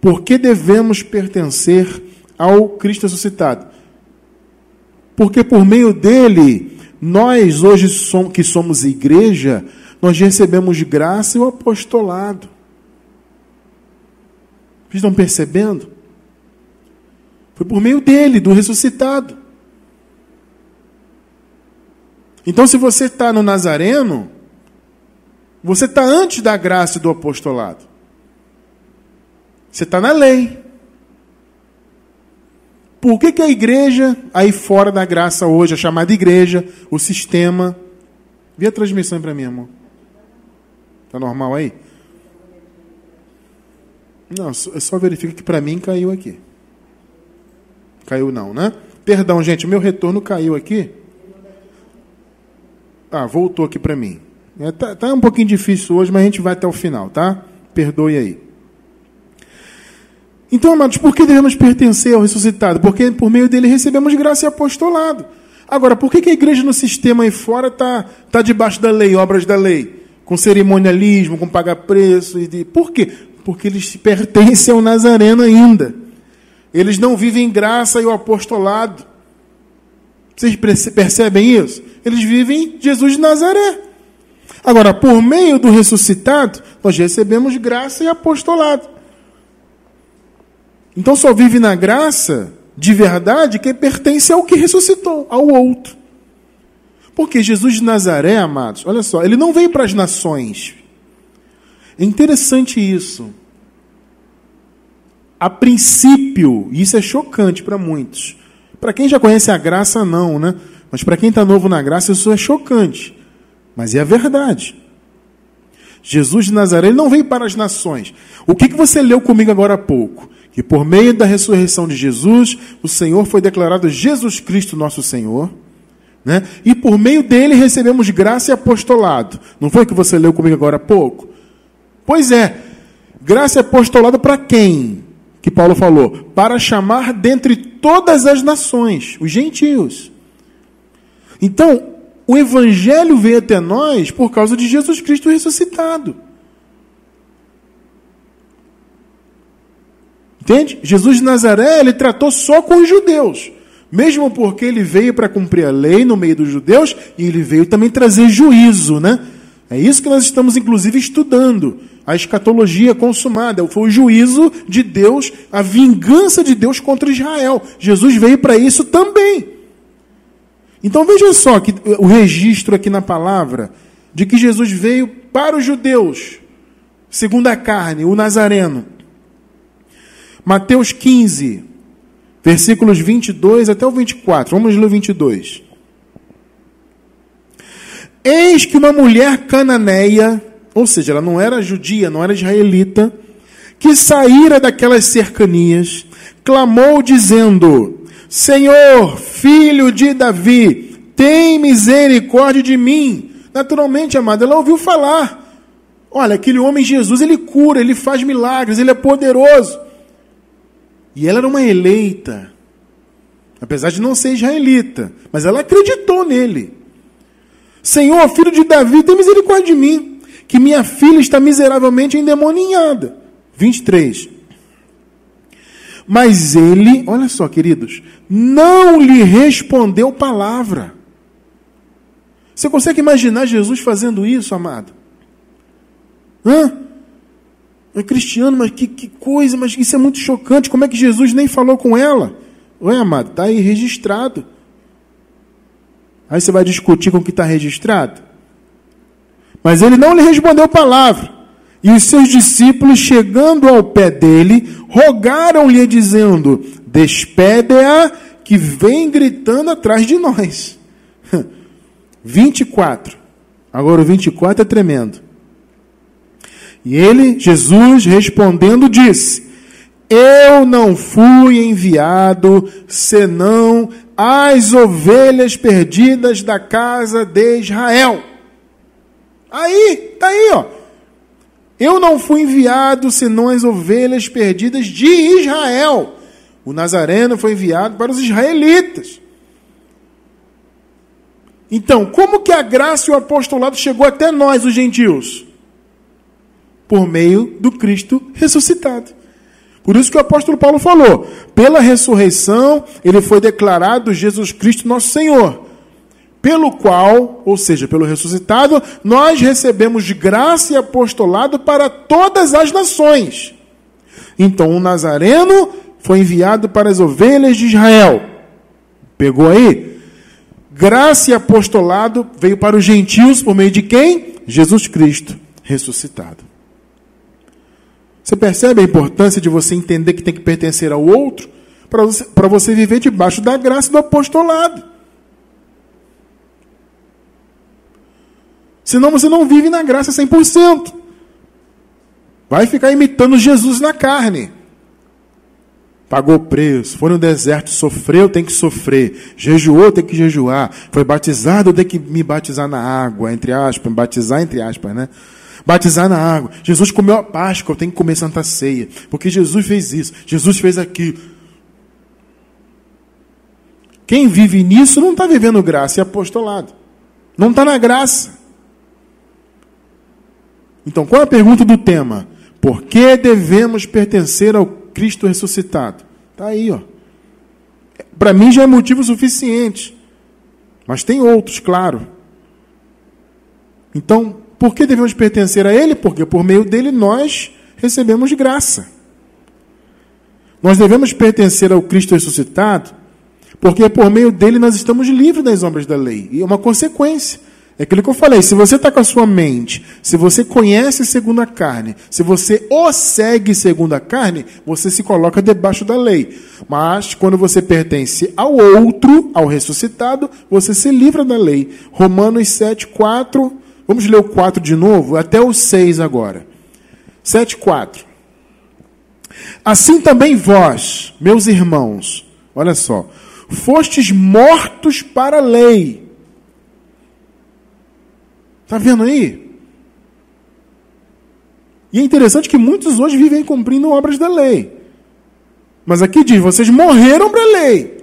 Por que devemos pertencer ao Cristo ressuscitado? Porque por meio dele, nós hoje que somos igreja, nós recebemos graça e o apostolado. Vocês estão percebendo? Foi por meio dele, do ressuscitado. Então, se você está no Nazareno, você está antes da graça e do apostolado. Você está na lei. Por que, que a igreja, aí fora da graça hoje, a chamada igreja, o sistema. Vê a transmissão para mim, amor. Está normal aí? Não, só verifica que para mim caiu aqui. Caiu não, né? Perdão, gente, meu retorno caiu aqui. Ah, voltou aqui para mim. É, tá, tá, um pouquinho difícil hoje, mas a gente vai até o final, tá? Perdoe aí. Então, amados, por que devemos pertencer ao ressuscitado? Porque por meio dele recebemos graça e apostolado. Agora, por que, que a igreja no sistema aí fora está tá debaixo da lei, obras da lei? Com cerimonialismo, com pagar preço. E de... Por quê? Porque eles [LAUGHS] pertencem ao Nazareno ainda. Eles não vivem graça e o apostolado. Vocês percebem isso? Eles vivem Jesus de Nazaré. Agora, por meio do ressuscitado, nós recebemos graça e apostolado. Então só vive na graça de verdade quem pertence ao que ressuscitou, ao outro. Porque Jesus de Nazaré, amados, olha só, ele não veio para as nações. É interessante isso. A princípio, isso é chocante para muitos. Para quem já conhece a graça, não, né? Mas para quem está novo na graça, isso é chocante. Mas é a verdade. Jesus de Nazaré ele não veio para as nações. O que, que você leu comigo agora há pouco? Que por meio da ressurreição de Jesus, o Senhor foi declarado Jesus Cristo, nosso Senhor. Né? E por meio dele recebemos graça e apostolado. Não foi que você leu comigo agora há pouco? Pois é. Graça e apostolado para quem? Que Paulo falou. Para chamar dentre todas as nações, os gentios. Então, o Evangelho veio até nós por causa de Jesus Cristo ressuscitado. Entende? Jesus de Nazaré, ele tratou só com os judeus. Mesmo porque ele veio para cumprir a lei no meio dos judeus e ele veio também trazer juízo, né? É isso que nós estamos, inclusive, estudando. A escatologia consumada. Foi o juízo de Deus, a vingança de Deus contra Israel. Jesus veio para isso também. Então veja só que o registro aqui na palavra de que Jesus veio para os judeus, segundo a carne, o Nazareno. Mateus 15, versículos 22 até o 24. Vamos ler o 22. Eis que uma mulher cananeia, ou seja, ela não era judia, não era israelita, que saíra daquelas cercanias, clamou dizendo: Senhor, filho de Davi, tem misericórdia de mim. Naturalmente, amada, ela ouviu falar. Olha, aquele homem Jesus, ele cura, ele faz milagres, ele é poderoso. E ela era uma eleita, apesar de não ser israelita, mas ela acreditou nele. Senhor, filho de Davi, tem misericórdia de mim, que minha filha está miseravelmente endemoninhada. 23. Mas ele, olha só, queridos, não lhe respondeu palavra. Você consegue imaginar Jesus fazendo isso, amado? Hã? É cristiano, mas que, que coisa, mas isso é muito chocante. Como é que Jesus nem falou com ela? Ué, amado, está aí registrado. Aí você vai discutir com o que está registrado. Mas ele não lhe respondeu palavra. E os seus discípulos, chegando ao pé dele, rogaram-lhe, dizendo: Despede-a, que vem gritando atrás de nós. [LAUGHS] 24. Agora o 24 é tremendo. E ele, Jesus, respondendo, disse: Eu não fui enviado senão as ovelhas perdidas da casa de Israel. Aí, tá aí, ó. Eu não fui enviado senão as ovelhas perdidas de Israel. O Nazareno foi enviado para os israelitas. Então, como que a graça e o apostolado chegou até nós, os gentios? Por meio do Cristo ressuscitado. Por isso que o apóstolo Paulo falou: pela ressurreição, ele foi declarado Jesus Cristo, nosso Senhor. Pelo qual, ou seja, pelo ressuscitado, nós recebemos graça e apostolado para todas as nações. Então, o Nazareno foi enviado para as ovelhas de Israel. Pegou aí? Graça e apostolado veio para os gentios por meio de quem? Jesus Cristo ressuscitado. Você percebe a importância de você entender que tem que pertencer ao outro para você, você viver debaixo da graça do apostolado. Senão você não vive na graça 100%. Vai ficar imitando Jesus na carne. Pagou preço, foi no deserto, sofreu, tem que sofrer. Jejuou, tem que jejuar. Foi batizado, tem que me batizar na água, entre aspas, batizar entre aspas, né? Batizar na água. Jesus comeu a Páscoa, eu tenho que comer Santa Ceia. Porque Jesus fez isso, Jesus fez aquilo. Quem vive nisso não está vivendo graça e apostolado. Não está na graça. Então, qual é a pergunta do tema? Por que devemos pertencer ao Cristo ressuscitado? Está aí, ó. Para mim já é motivo suficiente. Mas tem outros, claro. Então, por que devemos pertencer a Ele? Porque por meio dele nós recebemos graça. Nós devemos pertencer ao Cristo ressuscitado, porque por meio dele nós estamos livres das obras da lei. E é uma consequência. É aquilo que eu falei, se você está com a sua mente, se você conhece segundo a carne, se você o segue segundo a carne, você se coloca debaixo da lei. Mas quando você pertence ao outro, ao ressuscitado, você se livra da lei. Romanos 7, 4 Vamos ler o 4 de novo, até o 6 agora. 7, 4. Assim também vós, meus irmãos, olha só, fostes mortos para a lei. Está vendo aí? E é interessante que muitos hoje vivem cumprindo obras da lei. Mas aqui diz: vocês morreram para a lei.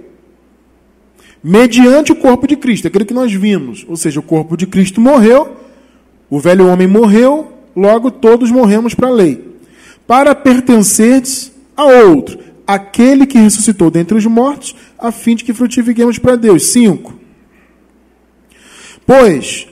Mediante o corpo de Cristo, aquilo que nós vimos. Ou seja, o corpo de Cristo morreu o velho homem morreu, logo todos morremos para a lei. Para pertenceres a outro, aquele que ressuscitou dentre os mortos, a fim de que frutifiquemos para Deus. Cinco. Pois,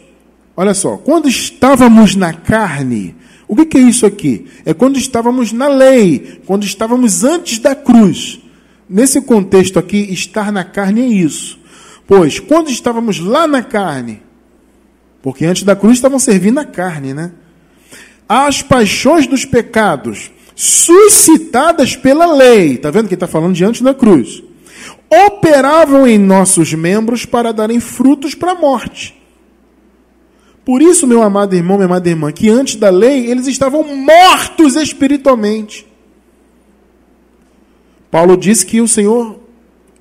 olha só, quando estávamos na carne, o que, que é isso aqui? É quando estávamos na lei, quando estávamos antes da cruz. Nesse contexto aqui, estar na carne é isso. Pois, quando estávamos lá na carne, porque antes da cruz estavam servindo a carne, né? As paixões dos pecados suscitadas pela lei. Está vendo que está falando de antes da cruz? operavam em nossos membros para darem frutos para a morte. Por isso, meu amado irmão, minha amada irmã, que antes da lei eles estavam mortos espiritualmente. Paulo disse que o Senhor,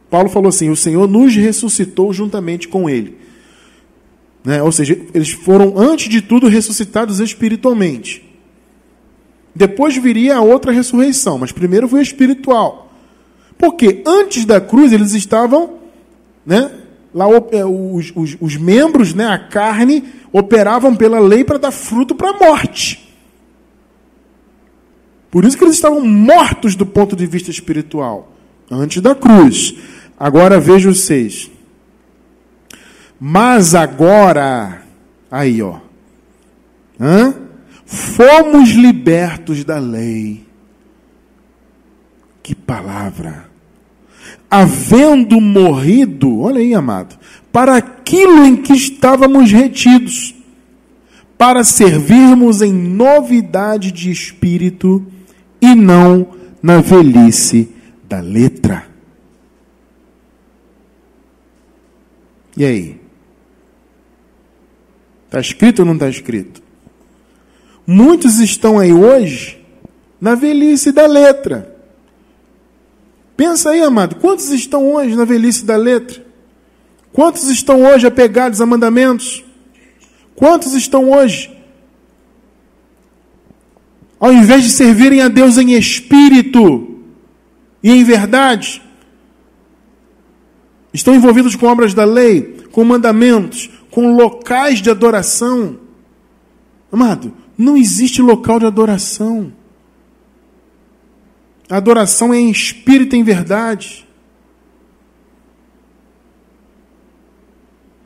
Paulo falou assim: o Senhor nos ressuscitou juntamente com ele. Né? Ou seja, eles foram, antes de tudo, ressuscitados espiritualmente. Depois viria a outra ressurreição, mas primeiro foi espiritual. Porque antes da cruz eles estavam, né, lá é, os, os, os membros, né, a carne, operavam pela lei para dar fruto para a morte. Por isso que eles estavam mortos do ponto de vista espiritual, antes da cruz. Agora veja os seis. Mas agora, aí ó, hã? fomos libertos da lei. Que palavra! Havendo morrido, olha aí, amado, para aquilo em que estávamos retidos, para servirmos em novidade de espírito e não na velhice da letra. E aí? Está escrito ou não está escrito? Muitos estão aí hoje na velhice da letra. Pensa aí, amado, quantos estão hoje na velhice da letra? Quantos estão hoje apegados a mandamentos? Quantos estão hoje ao invés de servirem a Deus em espírito e em verdade, estão envolvidos com obras da lei, com mandamentos, com locais de adoração. Amado, não existe local de adoração. A adoração é em espírito e em verdade.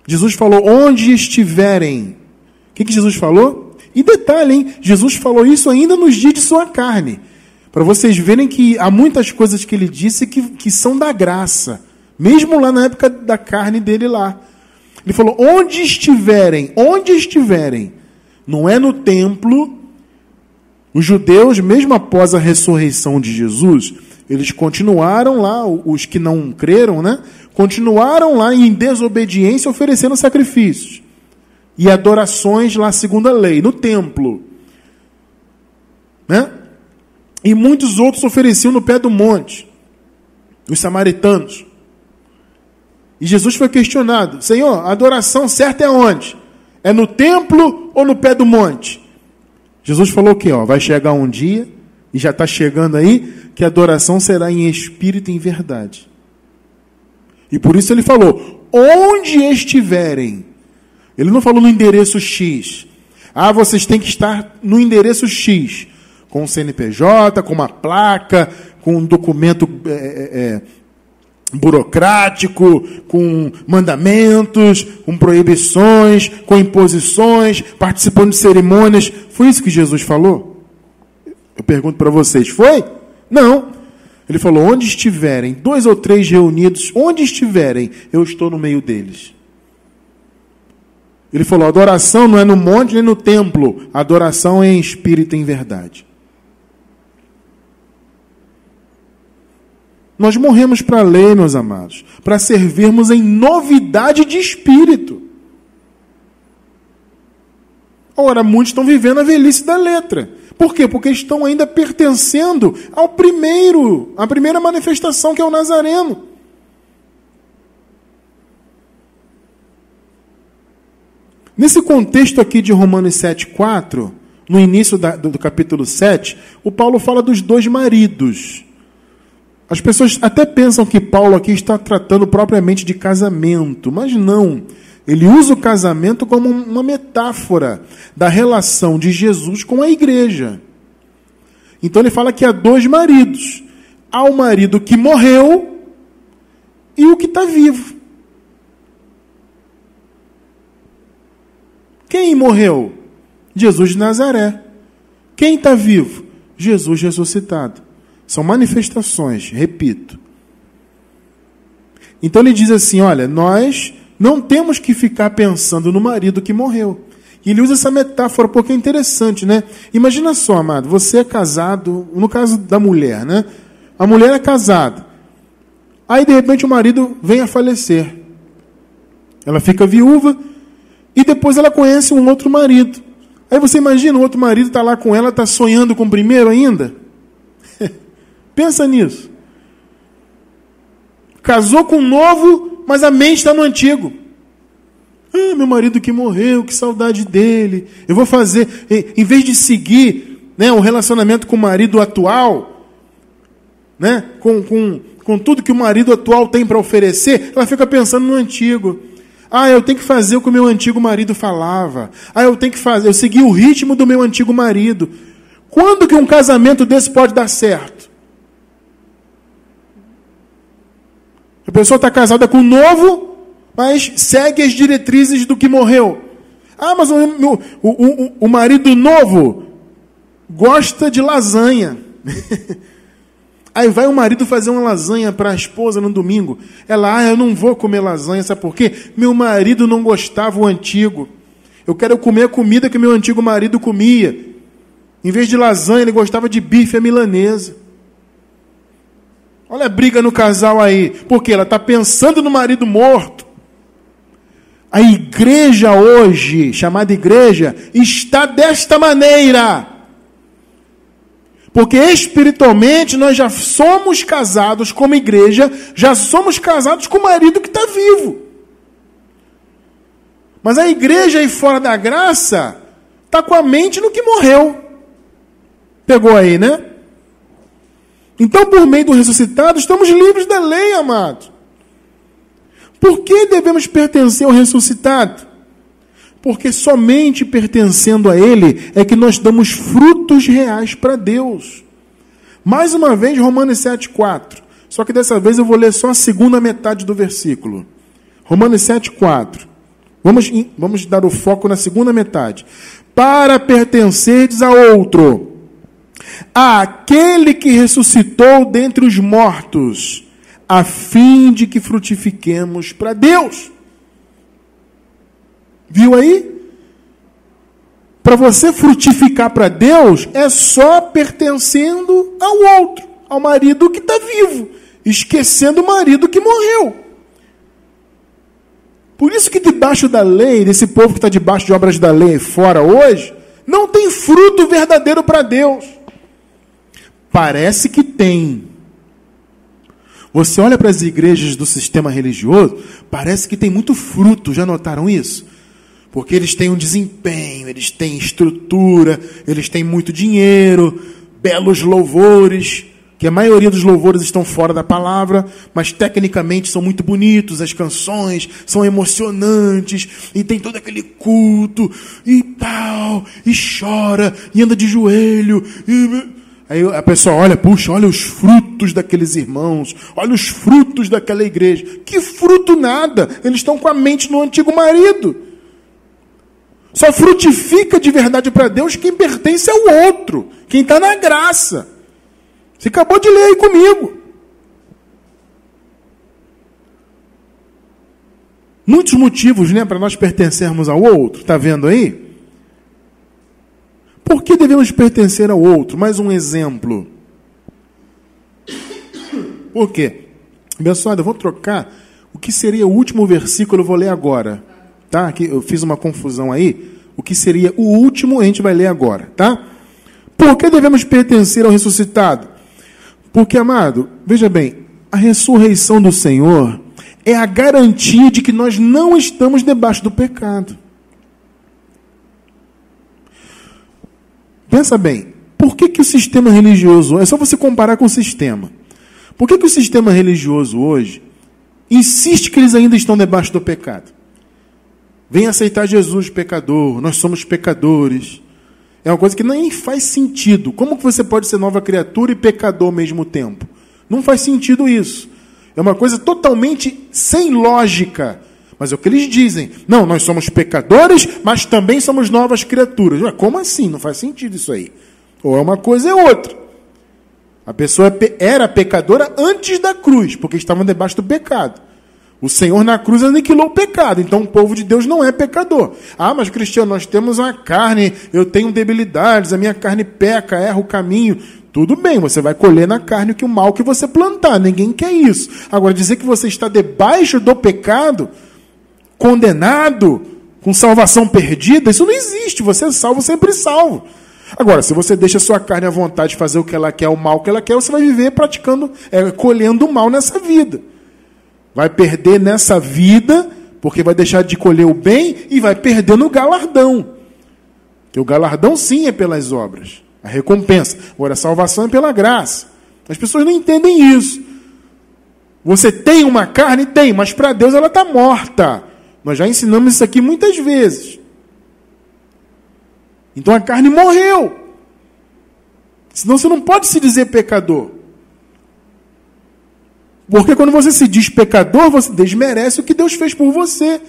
Jesus falou: onde estiverem. O que, que Jesus falou? E detalhe, hein? Jesus falou isso ainda nos dias de sua carne. Para vocês verem que há muitas coisas que ele disse que, que são da graça. Mesmo lá na época da carne dele lá. Ele falou: onde estiverem, onde estiverem, não é no templo. Os judeus, mesmo após a ressurreição de Jesus, eles continuaram lá, os que não creram, né? Continuaram lá em desobediência oferecendo sacrifícios e adorações lá segundo a lei, no templo. Né? E muitos outros ofereciam no pé do monte, os samaritanos. E Jesus foi questionado: Senhor, a adoração certa é onde? É no templo ou no pé do monte? Jesus falou que ó, vai chegar um dia, e já está chegando aí, que a adoração será em espírito e em verdade. E por isso ele falou: onde estiverem ele não falou no endereço X. Ah, vocês têm que estar no endereço X, com o CNPJ, com uma placa, com um documento é, é, burocrático, com mandamentos, com proibições, com imposições, participando de cerimônias. Foi isso que Jesus falou? Eu pergunto para vocês, foi? Não. Ele falou: onde estiverem, dois ou três reunidos, onde estiverem, eu estou no meio deles. Ele falou: adoração não é no monte nem no templo, adoração é em espírito e em verdade. Nós morremos para a lei, meus amados, para servirmos em novidade de espírito. Ora, muitos estão vivendo a velhice da letra. Por quê? Porque estão ainda pertencendo ao primeiro, à primeira manifestação que é o Nazareno. Nesse contexto aqui de Romanos 7,4, no início da, do, do capítulo 7, o Paulo fala dos dois maridos. As pessoas até pensam que Paulo aqui está tratando propriamente de casamento, mas não. Ele usa o casamento como uma metáfora da relação de Jesus com a igreja. Então ele fala que há dois maridos: há o marido que morreu e o que está vivo. Quem morreu? Jesus de Nazaré. Quem está vivo? Jesus ressuscitado. São manifestações, repito. Então ele diz assim: olha, nós não temos que ficar pensando no marido que morreu. E ele usa essa metáfora porque é interessante, né? Imagina só, amado, você é casado, no caso da mulher, né? A mulher é casada. Aí, de repente, o marido vem a falecer. Ela fica viúva e depois ela conhece um outro marido. Aí você imagina, o outro marido está lá com ela, está sonhando com o primeiro ainda? Pensa nisso. Casou com um novo, mas a mente está no antigo. Ah, meu marido que morreu, que saudade dele. Eu vou fazer, em vez de seguir né, um relacionamento com o marido atual, né, com, com, com tudo que o marido atual tem para oferecer, ela fica pensando no antigo. Ah, eu tenho que fazer o que o meu antigo marido falava. Ah, eu tenho que fazer, eu segui o ritmo do meu antigo marido. Quando que um casamento desse pode dar certo? A pessoa está casada com um novo, mas segue as diretrizes do que morreu. Ah, mas o, o, o, o marido novo gosta de lasanha. [LAUGHS] Aí vai o marido fazer uma lasanha para a esposa no domingo. Ela, ah, eu não vou comer lasanha, sabe por quê? Meu marido não gostava o antigo. Eu quero comer a comida que meu antigo marido comia. Em vez de lasanha, ele gostava de bife à milanesa. Olha a briga no casal aí. Porque ela está pensando no marido morto. A igreja hoje, chamada igreja, está desta maneira. Porque espiritualmente nós já somos casados como igreja, já somos casados com o marido que está vivo. Mas a igreja aí fora da graça está com a mente no que morreu. Pegou aí, né? Então, por meio do ressuscitado, estamos livres da lei, amado. Por que devemos pertencer ao ressuscitado? Porque somente pertencendo a Ele é que nós damos frutos reais para Deus. Mais uma vez, Romanos 7,4. Só que dessa vez eu vou ler só a segunda metade do versículo. Romanos 7,4. Vamos, vamos dar o foco na segunda metade. Para pertencerdes a outro, àquele que ressuscitou dentre os mortos, a fim de que frutifiquemos para Deus. Viu aí? Para você frutificar para Deus, é só pertencendo ao outro, ao marido que está vivo, esquecendo o marido que morreu. Por isso que debaixo da lei, desse povo que está debaixo de obras da lei fora hoje, não tem fruto verdadeiro para Deus. Parece que tem. Você olha para as igrejas do sistema religioso, parece que tem muito fruto, já notaram isso? Porque eles têm um desempenho, eles têm estrutura, eles têm muito dinheiro, belos louvores, que a maioria dos louvores estão fora da palavra, mas tecnicamente são muito bonitos, as canções são emocionantes, e tem todo aquele culto, e tal, e chora, e anda de joelho, e... Aí a pessoa olha, puxa, olha os frutos daqueles irmãos, olha os frutos daquela igreja. Que fruto nada! Eles estão com a mente no antigo marido. Só frutifica de verdade para Deus quem pertence ao outro, quem está na graça. Você acabou de ler aí comigo. Muitos motivos né, para nós pertencermos ao outro, está vendo aí? Que devemos pertencer ao outro? Mais um exemplo. Por quê? Abençoado, eu vou trocar o que seria o último versículo, eu vou ler agora. Tá? Aqui eu fiz uma confusão aí. O que seria o último, a gente vai ler agora, tá? Por que devemos pertencer ao ressuscitado? Porque, amado, veja bem, a ressurreição do Senhor é a garantia de que nós não estamos debaixo do pecado. Pensa bem, por que, que o sistema religioso, é só você comparar com o sistema. Por que, que o sistema religioso hoje insiste que eles ainda estão debaixo do pecado? Vem aceitar Jesus pecador, nós somos pecadores. É uma coisa que nem faz sentido. Como que você pode ser nova criatura e pecador ao mesmo tempo? Não faz sentido isso. É uma coisa totalmente sem lógica. Mas é o que eles dizem. Não, nós somos pecadores, mas também somos novas criaturas. Ué, como assim? Não faz sentido isso aí. Ou é uma coisa ou é outra. A pessoa era pecadora antes da cruz, porque estavam debaixo do pecado. O Senhor na cruz aniquilou o pecado, então o povo de Deus não é pecador. Ah, mas Cristiano, nós temos uma carne, eu tenho debilidades, a minha carne peca, erra o caminho. Tudo bem, você vai colher na carne o mal que você plantar, ninguém quer isso. Agora, dizer que você está debaixo do pecado, condenado, com salvação perdida, isso não existe. Você é salvo, sempre salvo. Agora, se você deixa sua carne à vontade de fazer o que ela quer, o mal que ela quer, você vai viver praticando, é, colhendo o mal nessa vida. Vai perder nessa vida, porque vai deixar de colher o bem e vai perder no galardão. Que o galardão sim é pelas obras, a recompensa. Agora, a salvação é pela graça. As pessoas não entendem isso. Você tem uma carne? Tem, mas para Deus ela está morta. Nós já ensinamos isso aqui muitas vezes. Então a carne morreu. Senão você não pode se dizer pecador. Porque quando você se diz pecador, você desmerece o que Deus fez por você.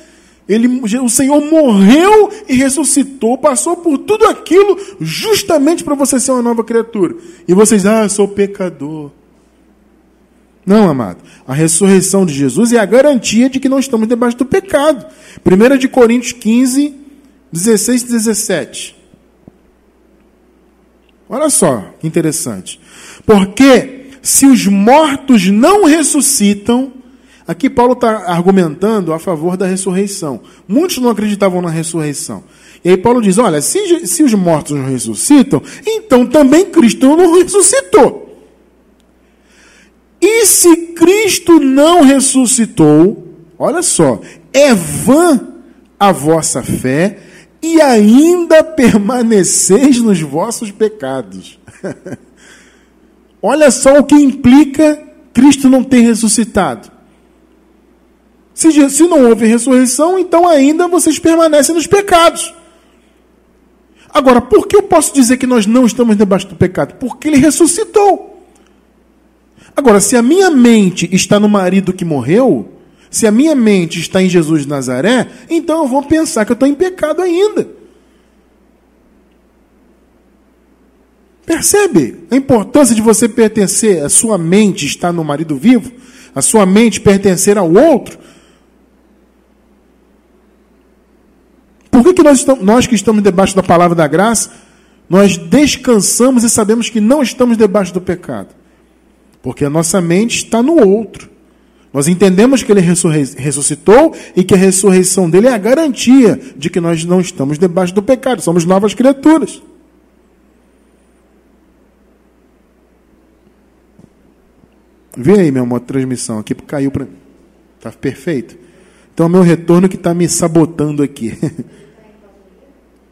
Ele, o Senhor morreu e ressuscitou, passou por tudo aquilo justamente para você ser uma nova criatura. E vocês, ah, eu sou pecador. Não, amado. A ressurreição de Jesus é a garantia de que não estamos debaixo do pecado. 1 de Coríntios 15, 16 e 17. Olha só que interessante. Porque se os mortos não ressuscitam, aqui Paulo está argumentando a favor da ressurreição. Muitos não acreditavam na ressurreição. E aí Paulo diz: olha, se, se os mortos não ressuscitam, então também Cristo não ressuscitou. E se Cristo não ressuscitou, olha só, é vã a vossa fé e ainda permaneceis nos vossos pecados. [LAUGHS] Olha só o que implica Cristo não ter ressuscitado. Se, se não houve ressurreição, então ainda vocês permanecem nos pecados. Agora, por que eu posso dizer que nós não estamos debaixo do pecado? Porque ele ressuscitou. Agora, se a minha mente está no marido que morreu, se a minha mente está em Jesus de Nazaré, então eu vou pensar que eu estou em pecado ainda. Percebe a importância de você pertencer, a sua mente estar no marido vivo, a sua mente pertencer ao outro. Por que, que nós, estamos, nós que estamos debaixo da palavra da graça, nós descansamos e sabemos que não estamos debaixo do pecado? Porque a nossa mente está no outro. Nós entendemos que ele ressuscitou e que a ressurreição dele é a garantia de que nós não estamos debaixo do pecado, somos novas criaturas. Vê aí, meu amor, a transmissão aqui, caiu para mim. Está perfeito? Então, meu retorno que está me sabotando aqui. [LAUGHS]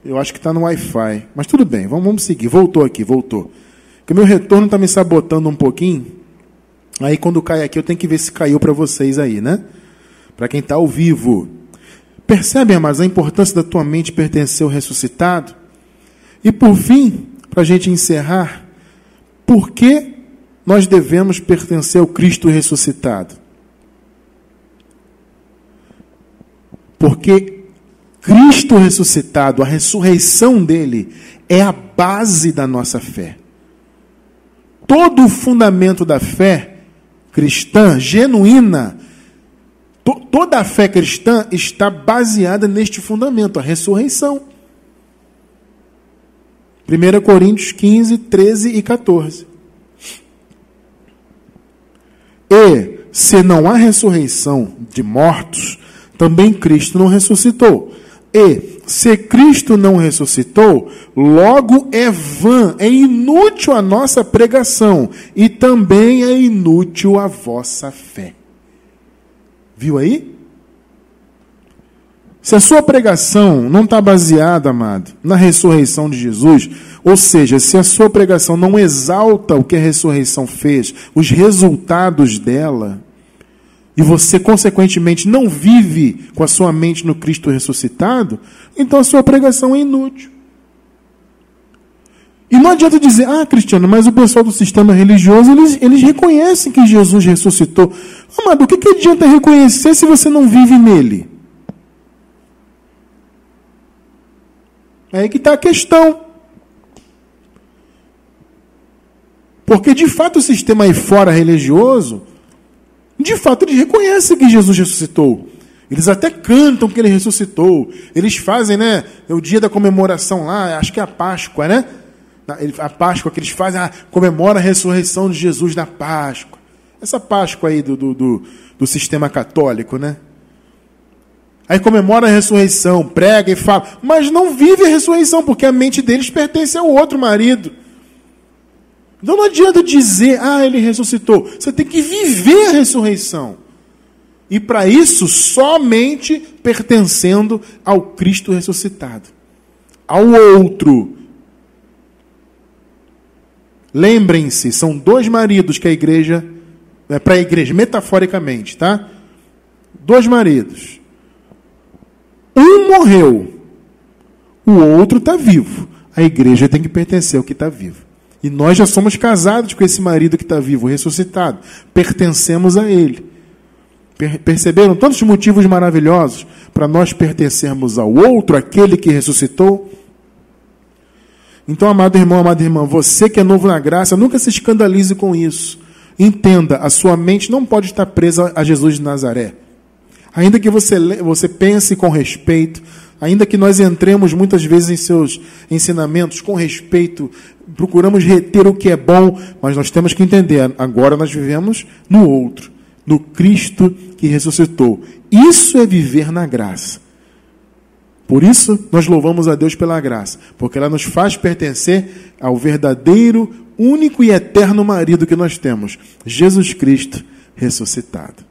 Eu acho que está no Wi-Fi. Mas tudo bem, vamos, vamos seguir. Voltou aqui, voltou. O meu retorno está me sabotando um pouquinho. Aí quando cai aqui, eu tenho que ver se caiu para vocês aí, né? Para quem está ao vivo. Percebem, mas a importância da tua mente pertencer ao ressuscitado? E por fim, para a gente encerrar, por que nós devemos pertencer ao Cristo ressuscitado? Porque Cristo ressuscitado, a ressurreição dele, é a base da nossa fé. Todo o fundamento da fé cristã genuína, to, toda a fé cristã está baseada neste fundamento, a ressurreição. 1 Coríntios 15, 13 e 14. E, se não há ressurreição de mortos, também Cristo não ressuscitou. E, se Cristo não ressuscitou, logo é vã, é inútil a nossa pregação, e também é inútil a vossa fé. Viu aí? Se a sua pregação não está baseada, amado, na ressurreição de Jesus, ou seja, se a sua pregação não exalta o que a ressurreição fez, os resultados dela, e você, consequentemente, não vive com a sua mente no Cristo ressuscitado, então a sua pregação é inútil. E não adianta dizer, ah, Cristiano, mas o pessoal do sistema religioso, eles, eles reconhecem que Jesus ressuscitou. Amado, o que, que adianta reconhecer se você não vive nele? É aí que está a questão. Porque, de fato, o sistema aí fora religioso, de fato, eles reconhecem que Jesus ressuscitou. Eles até cantam que ele ressuscitou. Eles fazem, né? O dia da comemoração lá, acho que é a Páscoa, né? a Páscoa que eles fazem, ah, comemora a ressurreição de Jesus na Páscoa. Essa Páscoa aí do, do, do, do sistema católico, né? Aí comemora a ressurreição, prega e fala, mas não vive a ressurreição, porque a mente deles pertence ao outro marido. Então não adianta dizer, ah, ele ressuscitou. Você tem que viver a ressurreição. E para isso, somente pertencendo ao Cristo ressuscitado. Ao outro. Lembrem-se, são dois maridos que a igreja, é para a igreja, metaforicamente, tá? Dois maridos. Um morreu, o outro está vivo. A igreja tem que pertencer ao que está vivo. E nós já somos casados com esse marido que está vivo, ressuscitado. Pertencemos a ele. Perceberam tantos motivos maravilhosos para nós pertencermos ao outro, aquele que ressuscitou? Então, amado irmão, amada irmã, você que é novo na graça, nunca se escandalize com isso. Entenda, a sua mente não pode estar presa a Jesus de Nazaré. Ainda que você, você pense com respeito, ainda que nós entremos muitas vezes em seus ensinamentos com respeito, procuramos reter o que é bom, mas nós temos que entender, agora nós vivemos no outro, no Cristo que ressuscitou. Isso é viver na graça. Por isso, nós louvamos a Deus pela graça, porque ela nos faz pertencer ao verdadeiro, único e eterno marido que nós temos, Jesus Cristo ressuscitado.